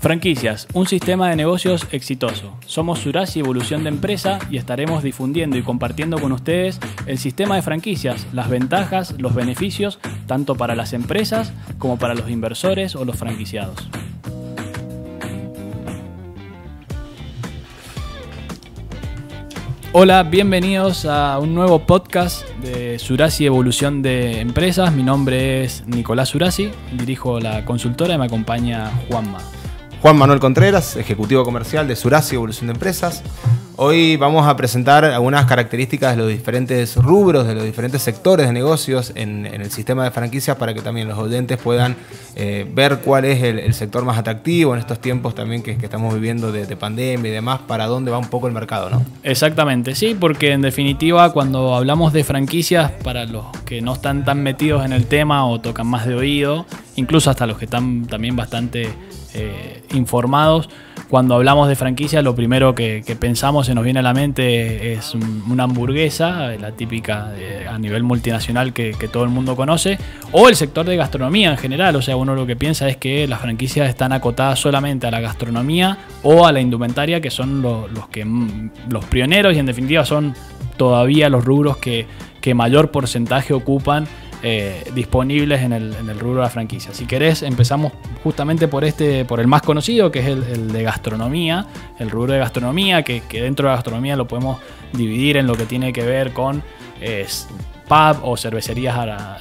Franquicias, un sistema de negocios exitoso. Somos Surasi Evolución de Empresa y estaremos difundiendo y compartiendo con ustedes el sistema de franquicias, las ventajas, los beneficios, tanto para las empresas como para los inversores o los franquiciados. Hola, bienvenidos a un nuevo podcast de Surasi Evolución de Empresas. Mi nombre es Nicolás Surasi, dirijo la consultora y me acompaña Juanma. Juan Manuel Contreras, ejecutivo comercial de Surasi Evolución de Empresas. Hoy vamos a presentar algunas características de los diferentes rubros, de los diferentes sectores de negocios en, el sistema de franquicias para que también los oyentes puedan eh, ver cuál es el, sector más atractivo en estos tiempos también que, estamos viviendo de, pandemia y demás, para dónde va un poco el mercado, ¿no? Exactamente, sí, porque en definitiva cuando hablamos de franquicias, para los que no están tan metidos en el tema o tocan más de oído, incluso hasta los que están también bastante eh, informados, cuando hablamos de franquicia, lo primero que, pensamos, se nos viene a la mente es una hamburguesa, la típica a nivel multinacional que, todo el mundo conoce, o el sector de gastronomía en general. O sea, uno lo que piensa es que las franquicias están acotadas solamente a la gastronomía o a la indumentaria, que son los, que, los pioneros y en definitiva son todavía los rubros que mayor porcentaje ocupan eh, disponibles en el, rubro de la franquicia. Si querés, empezamos justamente por este, por el más conocido, que es el, de gastronomía, el rubro de gastronomía, que, dentro de la gastronomía lo podemos dividir en lo que tiene que ver con pub o cervecerías,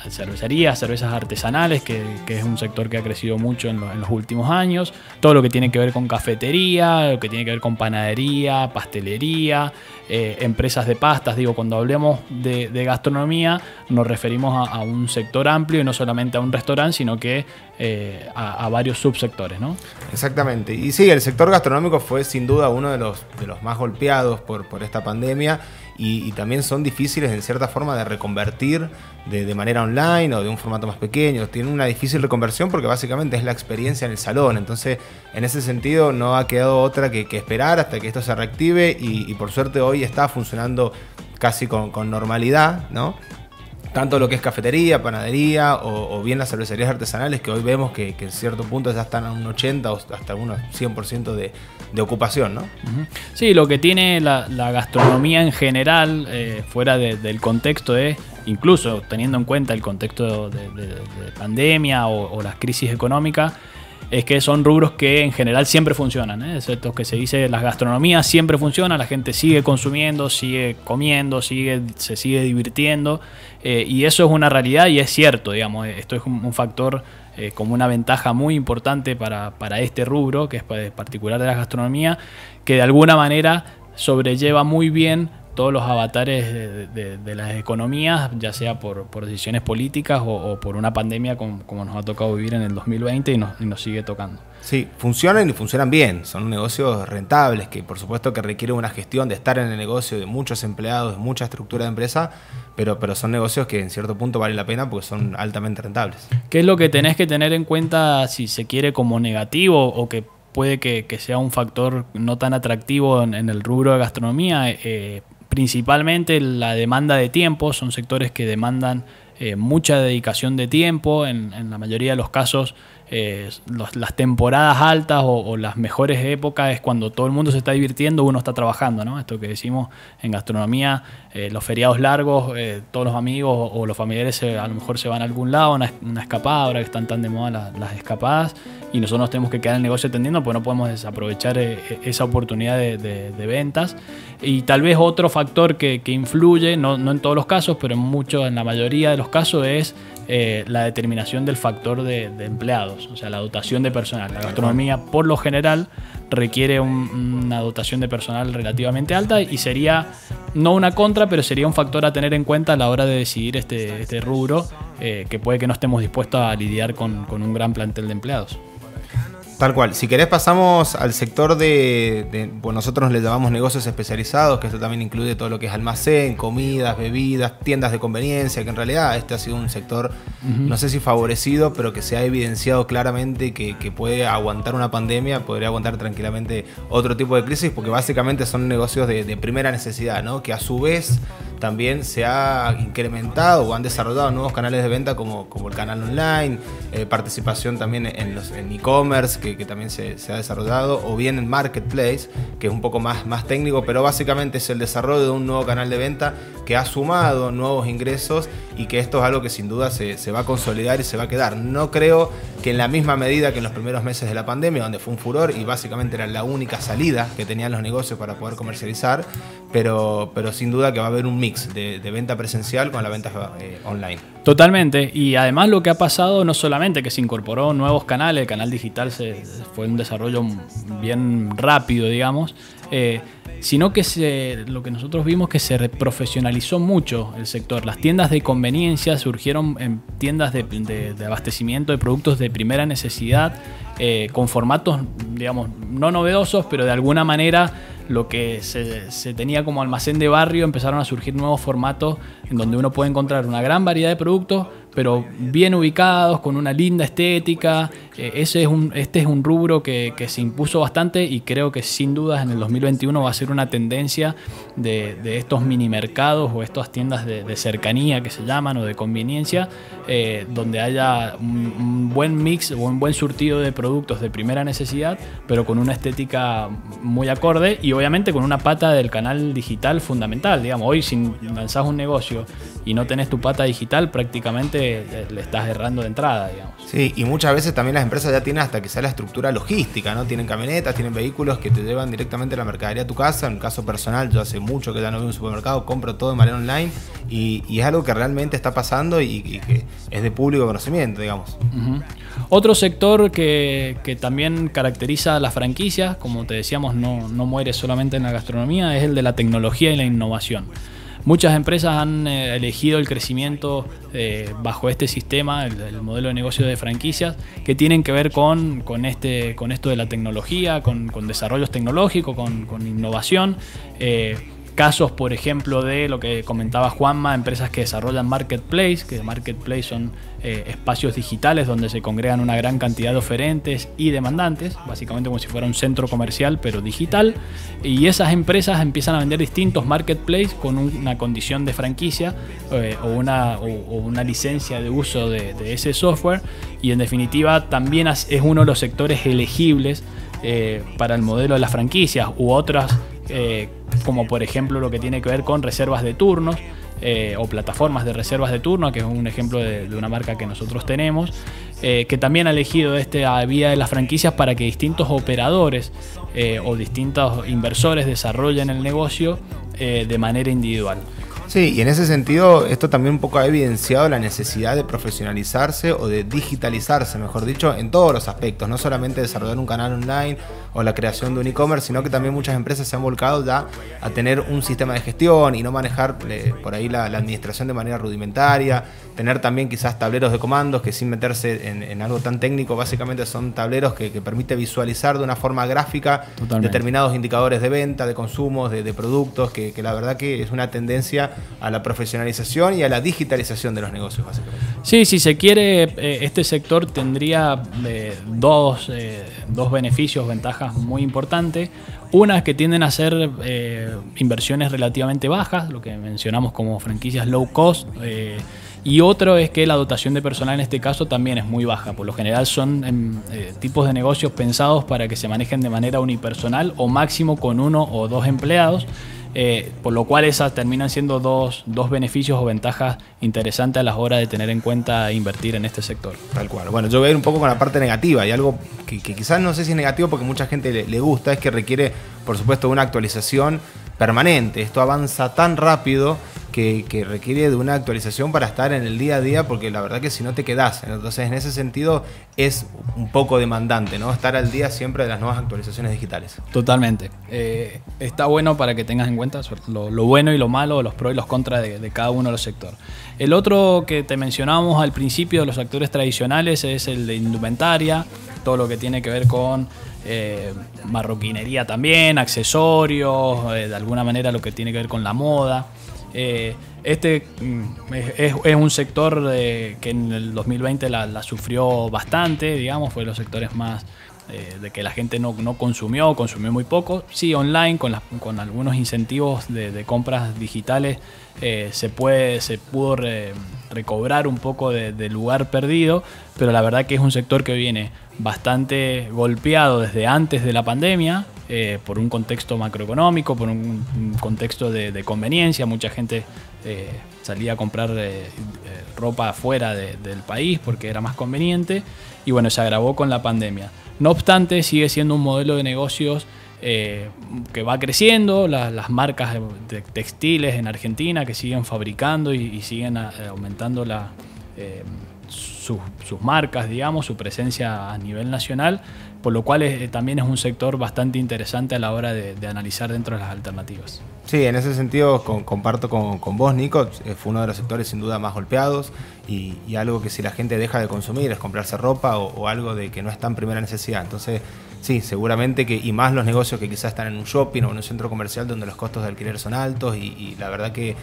cervecerías cervezas artesanales, que, es un sector que ha crecido mucho en, los últimos años. Todo lo que tiene que ver con cafetería, lo que tiene que ver con panadería, pastelería, eh, empresas de pastas. Digo, cuando hablemos de, gastronomía, nos referimos a, un sector amplio y no solamente a un restaurante, sino que eh, a, varios subsectores, ¿no? Exactamente. Y sí, el sector gastronómico fue sin duda uno de los, de los más golpeados por, por esta pandemia y, también son difíciles en cierta forma de reconvertir de, manera online o de un formato más pequeño. Tienen una difícil reconversión porque básicamente es la experiencia en el salón. Entonces, en ese sentido, no ha quedado otra que, esperar hasta que esto se reactive y, por suerte hoy está funcionando casi con, con normalidad, ¿no? Tanto lo que es cafetería, panadería o, bien las cervecerías artesanales que hoy vemos que, en cierto punto ya están a un 80 o hasta un 100% de, ocupación, ¿no? Sí, lo que tiene la, gastronomía en general, eh, fuera del contexto es, incluso teniendo en cuenta el contexto de, pandemia o, o las crisis económicas, es que son rubros que en general siempre funcionan. ¿eh? Es que se dice, las gastronomías siempre funcionan, la gente sigue consumiendo, sigue comiendo, sigue, se sigue divirtiendo. Eh, y eso es una realidad y es cierto, digamos. Esto es un, factor eh, como una ventaja muy importante para, para este rubro, que es particular de la gastronomía, que de alguna manera sobrelleva muy bien todos los avatares de, las economías, ya sea por, decisiones políticas o, por una pandemia como, nos ha tocado vivir en el 2020 y nos, sigue tocando. Sí, funcionan y funcionan bien, son negocios rentables que por supuesto que requieren una gestión de estar en el negocio, de muchos empleados, de mucha estructura de empresa, pero, pero son negocios que en cierto punto valen la pena porque son altamente rentables. ¿Qué es lo que tenés que tener en cuenta si se quiere como negativo o que puede que, sea un factor no tan atractivo en, el rubro de gastronomía? Eh, principalmente la demanda de tiempo, son sectores que demandan eh, mucha dedicación de tiempo, en, en, la mayoría de los casos eh, las temporadas altas o, las mejores épocas es cuando todo el mundo se está divirtiendo, uno está trabajando, ¿no? Esto que decimos en gastronomía, eh, los feriados largos, eh, todos los amigos o, los familiares a lo mejor se van a algún lado, una, escapada, ahora que están tan de moda las, escapadas, y nosotros nos tenemos que quedar en el negocio atendiendo, pues no podemos desaprovechar esa oportunidad de, ventas. Y tal vez otro factor que, influye, no, no en todos los casos, pero en muchos, en la mayoría de los casos, es eh, la determinación del factor de, empleados, o sea, la dotación de personal. La gastronomía, por lo general, requiere una dotación de personal relativamente alta y sería, no una contra, pero sería un factor a tener en cuenta a la hora de decidir este, este rubro, eh, que puede que no estemos dispuestos a lidiar con, un gran plantel de empleados. Tal cual. Si querés pasamos al sector de, de- bueno, nosotros le llamamos negocios especializados, que esto también incluye todo lo que es almacén, comidas, bebidas, tiendas de conveniencia, que en realidad este ha sido un sector, no sé si favorecido, pero que se ha evidenciado claramente que, que puede aguantar una pandemia, podría aguantar tranquilamente otro tipo de crisis, porque básicamente son negocios de, de primera necesidad, ¿no? Que a su vez también se ha incrementado o han desarrollado nuevos canales de venta como, como el canal online, eh, participación también en los en e-commerce que, que también se, se ha desarrollado, o bien en marketplace, que es un poco más, más técnico, pero básicamente es el desarrollo de un nuevo canal de venta que ha sumado nuevos ingresos y que esto es algo que sin duda se, se va a consolidar y se va a quedar. No creo que en la misma medida que en los primeros meses de la pandemia, donde fue un furor y básicamente era la única salida que tenían los negocios para poder comercializar, pero, pero sin duda que va a haber un de, venta presencial con la venta eh, online. Totalmente. Y además lo que ha pasado no solamente que se incorporó nuevos canales, el canal digital fue un desarrollo bien rápido, digamos, eh, sino que se, lo que nosotros vimos que se profesionalizó mucho el sector. Las tiendas de conveniencia surgieron en tiendas de abastecimiento de productos de primera necesidad, eh, con formatos, digamos, no novedosos, pero de alguna manera lo que se, tenía como almacén de barrio, empezaron a surgir nuevos formatos en donde uno puede encontrar una gran variedad de productos, pero bien ubicados, con una linda estética. Eh, ese es un, este es un rubro que, que, se impuso bastante y creo que sin dudas en el 2021 va a ser una tendencia de, de estos mini mercados o estas tiendas de, de, cercanía que se llaman o de conveniencia, eh, donde haya un, buen mix o un buen surtido de productos de primera necesidad, pero con una estética muy acorde y obviamente con una pata del canal digital fundamental. Digamos, hoy si lanzás un negocio y no tenés tu pata digital, prácticamente le estás errando de entrada, digamos. Sí, y muchas veces también las empresas ya tienen hasta quizá la estructura logística, ¿no? Tienen camionetas, tienen vehículos que te llevan directamente la mercadería a tu casa. En el caso personal, yo hace mucho que ya no voy a un supermercado, compro todo de manera online y, y es algo que realmente está pasando y, y, que es de público conocimiento, digamos. Uh -huh. Otro sector que, que, también caracteriza a las franquicias, como te decíamos, no, no muere solamente en la gastronomía, es el de la tecnología y la innovación. Muchas empresas han eh, elegido el crecimiento eh, bajo este sistema, el, el, modelo de negocio de franquicias, que tienen que ver con, con, este, con esto de la tecnología, con, desarrollos tecnológicos, con, con innovación. Eh, casos, por ejemplo, de lo que comentaba Juanma, empresas que desarrollan marketplace, que marketplace son eh, espacios digitales donde se congregan una gran cantidad de oferentes y demandantes, básicamente como si fuera un centro comercial pero digital, y esas empresas empiezan a vender distintos marketplace con un, una condición de franquicia eh, o, una, una licencia de uso de, de, ese software, y en definitiva también es uno de los sectores elegibles eh, para el modelo de las franquicias u otras eh, como por ejemplo lo que tiene que ver con reservas de turnos eh, o plataformas de reservas de turno, que es un ejemplo de, una marca que nosotros tenemos, eh, que también ha elegido esta vía de las franquicias para que distintos operadores o distintos inversores desarrollen el negocio de manera individual. Sí, y en ese sentido esto también un poco ha evidenciado la necesidad de profesionalizarse o de digitalizarse, mejor dicho, en todos los aspectos, no solamente desarrollar un canal online o la creación de un e-commerce, sino que también muchas empresas se han volcado ya a tener un sistema de gestión y no manejar eh, por ahí la, la, administración de manera rudimentaria, tener también quizás tableros de comandos que sin meterse en, en algo tan técnico, básicamente son tableros que, que, permite visualizar de una forma gráfica Totalmente. determinados indicadores de venta, de consumos, de, de productos, que, que la verdad que es una tendencia a la profesionalización y a la digitalización de los negocios, básicamente. Sí, si se quiere, eh, este sector tendría eh, dos, eh, dos beneficios, ventajas muy importantes. Una es que tienden a ser inversiones relativamente bajas, lo que mencionamos como franquicias low cost. Y otro es que la dotación de personal en este caso también es muy baja. Por lo general son eh, tipos de negocios pensados para que se manejen de manera unipersonal o máximo con uno o dos empleados. Eh, por lo cual esas terminan siendo dos, dos, beneficios o ventajas interesantes a la hora de tener en cuenta invertir en este sector. Tal cual. Bueno, yo voy a ir un poco con la parte negativa y algo que, quizás no sé si es negativo porque mucha gente le gusta, es que requiere, por supuesto, una actualización permanente. Esto avanza tan rápido que, requiere de una actualización para estar en el día a día, porque la verdad que si no te quedas. Entonces, en ese sentido, es un poco demandante, ¿no? Estar al día siempre de las nuevas actualizaciones digitales. Totalmente. Eh, está bueno para que tengas en cuenta lo, bueno y lo malo, los pros y los contras de, de, cada uno de los sectores. El otro que te mencionábamos al principio de los actores tradicionales es el de indumentaria, todo lo que tiene que ver con eh, marroquinería también, accesorios, eh, de alguna manera lo que tiene que ver con la moda. Eh, este mm, es, un sector que en el 2020 la, sufrió bastante, digamos, fue de los sectores más eh, de que la gente no, no, consumió, consumió muy poco. Sí, online, con, con algunos incentivos de, compras digitales, eh, se, puede, se pudo re, recobrar un poco de, lugar perdido, pero la verdad que es un sector que viene bastante golpeado desde antes de la pandemia, eh, por un contexto macroeconómico, por un, contexto de, de, conveniencia. Mucha gente eh, salía a comprar eh, ropa fuera del país porque era más conveniente y bueno, se agravó con la pandemia. No obstante, sigue siendo un modelo de negocios que va creciendo, la, las marcas de, de textiles en Argentina que siguen fabricando y, siguen aumentando sus marcas, digamos, su presencia a nivel nacional, por lo cual es, también es un sector bastante interesante a la hora de, analizar dentro de las alternativas. Sí, en ese sentido comparto con, con, vos, Nico, eh, fue uno de los sectores sin duda más golpeados y, y, algo que si la gente deja de consumir es comprarse ropa o, o algo de que no es tan primera necesidad. Entonces, sí, seguramente que, y más los negocios que quizás están en un shopping o en un centro comercial donde los costos de alquiler son altos y, y la verdad que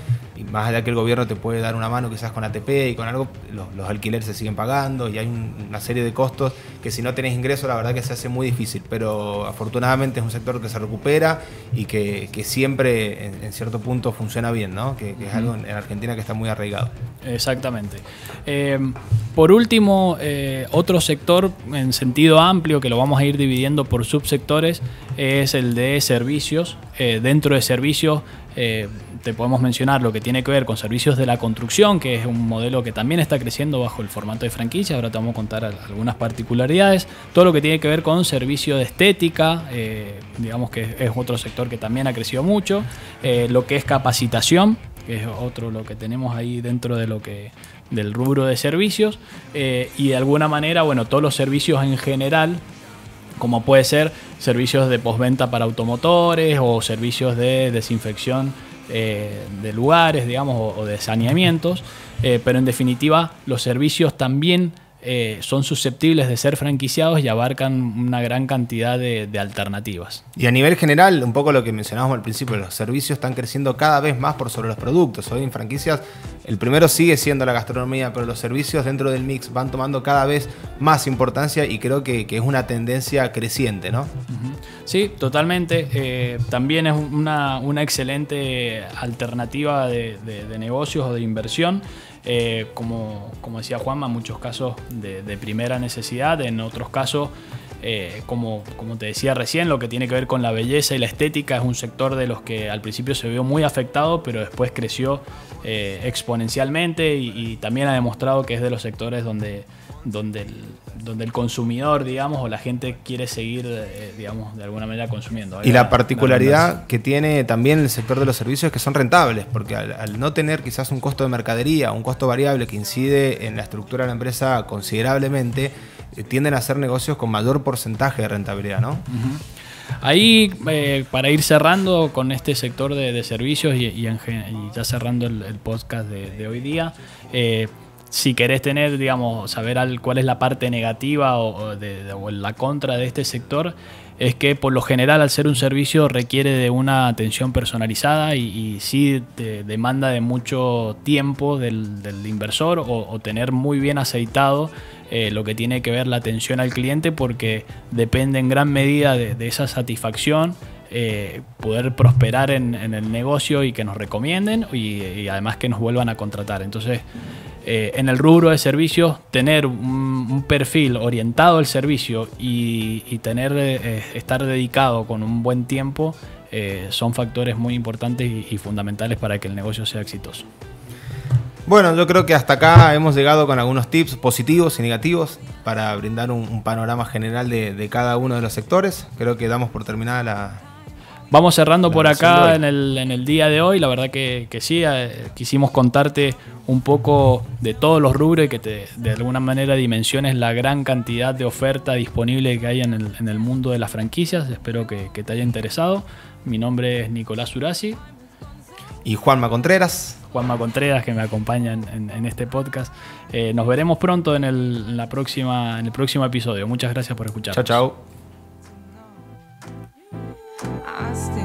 más allá que el gobierno te puede dar una mano quizás con ATP y con algo, los, los alquileres se siguen pagando y hay un, una serie de costos que si no tenés ingreso la verdad que se hace muy difícil, pero afortunadamente es un sector que se recupera y que, que siempre en, en, cierto punto funciona bien, ¿no? que, que es algo en, en, Argentina que está muy arraigado. Exactamente. Eh, por último, eh, otro sector en sentido amplio que lo vamos a ir dividiendo por subsectores es el de servicios. Eh, dentro de servicios eh, te podemos mencionar lo que tiene que ver con servicios de la construcción, que es un modelo que también está creciendo bajo el formato de franquicia. Ahora te vamos a contar algunas particularidades. Todo lo que tiene que ver con servicio de estética, eh, digamos que es otro sector que también ha crecido mucho. Lo que es capacitación, que es otro lo que tenemos ahí dentro de lo que del rubro de servicios y de alguna manera bueno todos los servicios en general como puede ser servicios de postventa para automotores o servicios de desinfección eh, de lugares, digamos, o, o de saneamientos, eh, pero en definitiva los servicios también eh, son susceptibles de ser franquiciados y abarcan una gran cantidad de, de, alternativas. Y a nivel general, un poco lo que mencionábamos al principio, los servicios están creciendo cada vez más por sobre los productos. Hoy en franquicias el primero sigue siendo la gastronomía, pero los servicios dentro del mix van tomando cada vez más importancia y creo que, que es una tendencia creciente, ¿no? Uh -huh. Sí, totalmente. Eh, también es una, una excelente alternativa de, de, de, negocios o de inversión. Eh, como, como, decía Juanma, muchos casos de, primera necesidad, en otros casos, eh, como, como, te decía recién, lo que tiene que ver con la belleza y la estética es un sector de los que al principio se vio muy afectado, pero después creció eh, exponencialmente y, también ha demostrado que es de los sectores donde, donde, el, donde el consumidor, digamos, o la gente quiere seguir, eh, digamos, de alguna manera consumiendo. y la particularidad la que tiene también el sector de los servicios es que son rentables, porque al, al, no tener quizás un costo de mercadería, un costo variable que incide en la estructura de la empresa considerablemente, eh, tienden a ser negocios con mayor porcentaje de rentabilidad, ¿no? Uh -huh. Ahí, eh, para ir cerrando con este sector de, de servicios y, y, en, y, ya cerrando el, el podcast de, de, hoy día, eh, si querés tener, digamos, saber al, cuál es la parte negativa o, la contra de este sector, es que por lo general al ser un servicio requiere de una atención personalizada y, sí demanda de mucho tiempo del, inversor o, tener muy bien aceitado eh, lo que tiene que ver la atención al cliente porque depende en gran medida de, esa satisfacción eh, poder prosperar en, en, el negocio y que nos recomienden y, y, además que nos vuelvan a contratar. Entonces, eh, en el rubro de servicios, tener un, perfil orientado al servicio y, y tener eh, estar dedicado con un buen tiempo eh, son factores muy importantes y, fundamentales para que el negocio sea exitoso. Bueno, yo creo que hasta acá hemos llegado con algunos tips positivos y negativos para brindar un, un panorama general de, de, cada uno de los sectores. Creo que damos por terminada la, Vamos cerrando por acá en el, en el día de hoy. La verdad que, que sí, eh, quisimos contarte un poco de todos los rubros y que te, de alguna manera dimensiones la gran cantidad de oferta disponible que hay en el, en el mundo de las franquicias. Espero que, que te haya interesado. Mi nombre es Nicolás Urasi, Y Juanma Contreras. Juanma Contreras que me acompaña en, en- en este podcast. Eh, nos veremos pronto en el, en la próxima, en el próximo episodio. Muchas gracias por escuchar. Chao, chao. I still